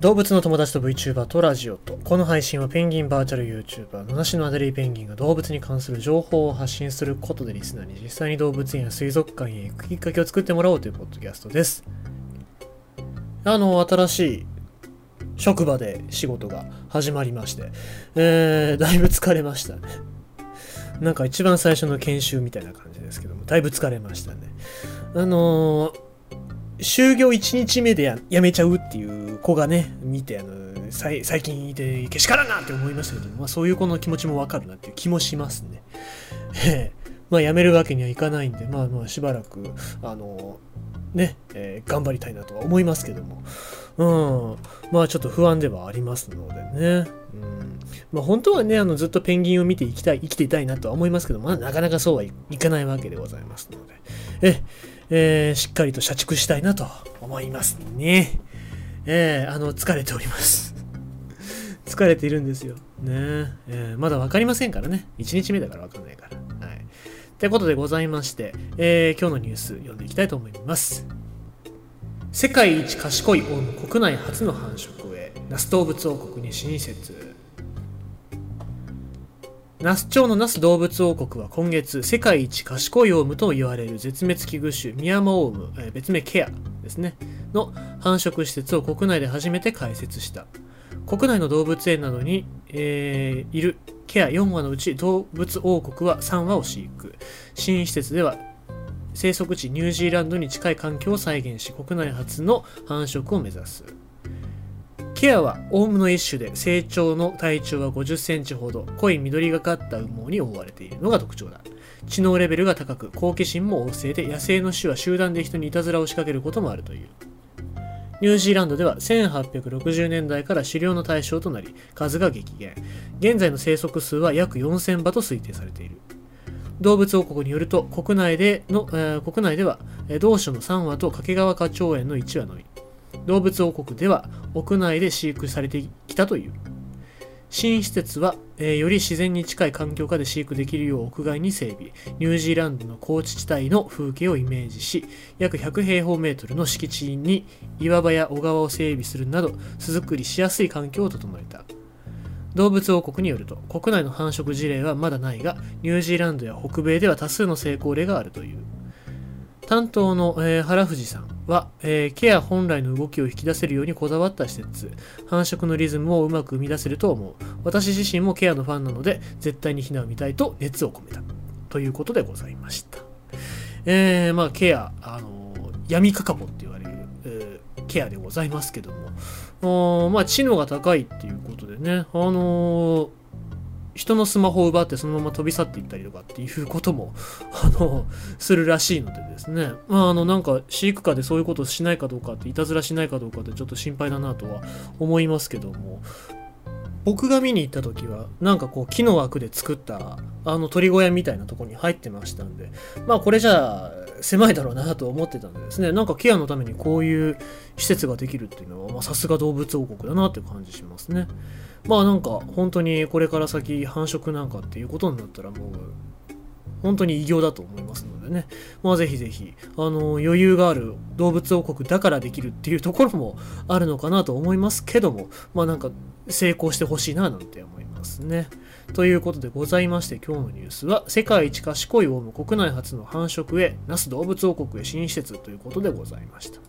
動物の友達と VTuber とラジオと。この配信はペンギンバーチャル YouTuber 七種のアデリーペンギンが動物に関する情報を発信することでリスナーに実際に動物園や水族館へ行くきっかけを作ってもらおうというポッドキャストです。あの新しい職場で仕事が始まりまして、えー、だいぶ疲れましたね。なんか一番最初の研修みたいな感じですけども。だいぶ疲れましたね。あのー就業1日目でやめちゃうっていう子がね、見て、あの、最近いてけしからんなって思いましたけど、まあそういう子の気持ちもわかるなっていう気もしますね。え えまあ辞めるわけにはいかないんで、まあまあしばらく、あの、ね、えー、頑張りたいなとは思いますけども、うん、まあちょっと不安ではありますのでね、うん、まあ本当はね、あのずっとペンギンを見ていきたい、生きていたいなとは思いますけど、まあなかなかそうはいかないわけでございますので、え、えー、しっかりと社畜したいなと思いますね。えー、あの、疲れております。疲れているんですよ。ねえー、まだ分かりませんからね。1日目だから分かんないから。はい。ってことでございまして、えー、今日のニュース読んでいきたいと思います。世界一賢いオウム国内初の繁殖へ、那須動物王国に新設。那須町の那須動物王国は今月、世界一賢いオウムと言われる絶滅危惧種、ミヤマオウム、え、別名ケアですね、の繁殖施設を国内で初めて開設した。国内の動物園などに、えー、いるケア4羽のうち動物王国は3羽を飼育。新施設では生息地ニュージーランドに近い環境を再現し、国内初の繁殖を目指す。ケアはオウムの一種で成長の体長は50センチほど濃い緑がかった羽毛に覆われているのが特徴だ知能レベルが高く好奇心も旺盛で野生の種は集団で人にいたずらを仕掛けることもあるというニュージーランドでは1860年代から狩猟の対象となり数が激減。現在の生息数は約4000羽と推定されている。動物王国によると国内での、えー、国内では同種の3羽と掛川花鳥園の1羽のみ。動物王国では屋内で飼育されてきたという。新施設は、えー、より自然に近い環境下で飼育できるよう屋外に整備。ニュージーランドの高地地帯の風景をイメージし約100平方メートルの敷地に岩場や小川を整備するなど巣作りしやすい環境を整えた。動物王国によると国内の繁殖事例はまだないがニュージーランドや北米では多数の成功例があるという。担当の、えー、原藤さんは、えー、ケア本来の動きを引き出せるようにこだわった施設繁殖のリズムをうまく生み出せると思う。私自身もケアのファンなので絶対に避難を見たいと熱を込めた。ということでございました。えー、まあケアあの闇カカボって言われる、えー、ケアでございますけども。まあ知能が高いっていうことでね。あのー人のスマホを奪ってそのまま飛び去っていったりとかっていうことも、あの、するらしいのでですね。まあ、あの、なんか、飼育下でそういうことをしないかどうかって、いたずらしないかどうかってちょっと心配だなとは思いますけども、僕が見に行った時は、なんかこう、木の枠で作った、あの、鳥小屋みたいなとこに入ってましたんで、まあ、これじゃあ、狭いだろうなと思ってたんでですね、なんかケアのためにこういう施設ができるっていうのは、さすが動物王国だなって感じしますね。まあなんか本当にこれから先繁殖なんかっていうことになったらもう本当に偉業だと思いますのでね、まあぜひぜひ、あの、余裕がある動物王国だからできるっていうところもあるのかなと思いますけども、まあなんか成功してほしいななんて思いますね。ということでございまして今日のニュースは世界一賢いオウム国内初の繁殖へ那須動物王国へ新施設ということでございました。